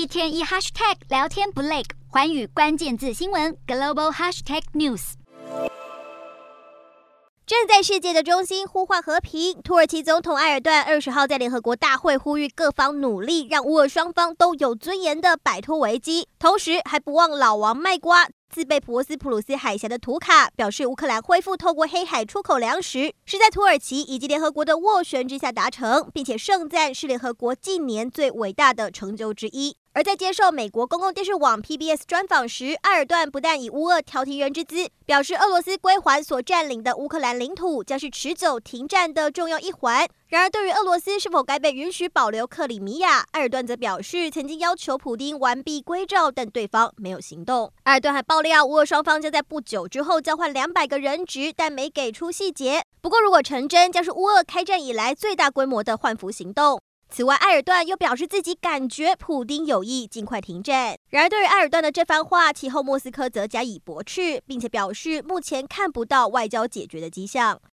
一天一 hashtag 聊天不累，环宇关键字新闻 global hashtag news。正在世界的中心呼唤和平，土耳其总统埃尔段二十号在联合国大会呼吁各方努力，让乌俄双方都有尊严的摆脱危机，同时还不忘老王卖瓜。自备博斯普鲁斯海峡的图卡表示，乌克兰恢复透过黑海出口粮食，是在土耳其以及联合国的斡旋之下达成，并且盛赞是联合国近年最伟大的成就之一。而在接受美国公共电视网 PBS 专访时，埃尔段不但以乌俄调停人之姿，表示俄罗斯归还所占领的乌克兰领土将是持久停战的重要一环。然而，对于俄罗斯是否该被允许保留克里米亚，埃尔段则表示曾经要求普丁完璧归赵，但对方没有行动。埃尔段还爆料，乌俄双方将在不久之后交换两百个人质，但没给出细节。不过，如果成真，将是乌俄开战以来最大规模的换俘行动。此外，埃尔段又表示自己感觉普丁有意尽快停战。然而，对于埃尔段的这番话，其后莫斯科则加以驳斥，并且表示目前看不到外交解决的迹象。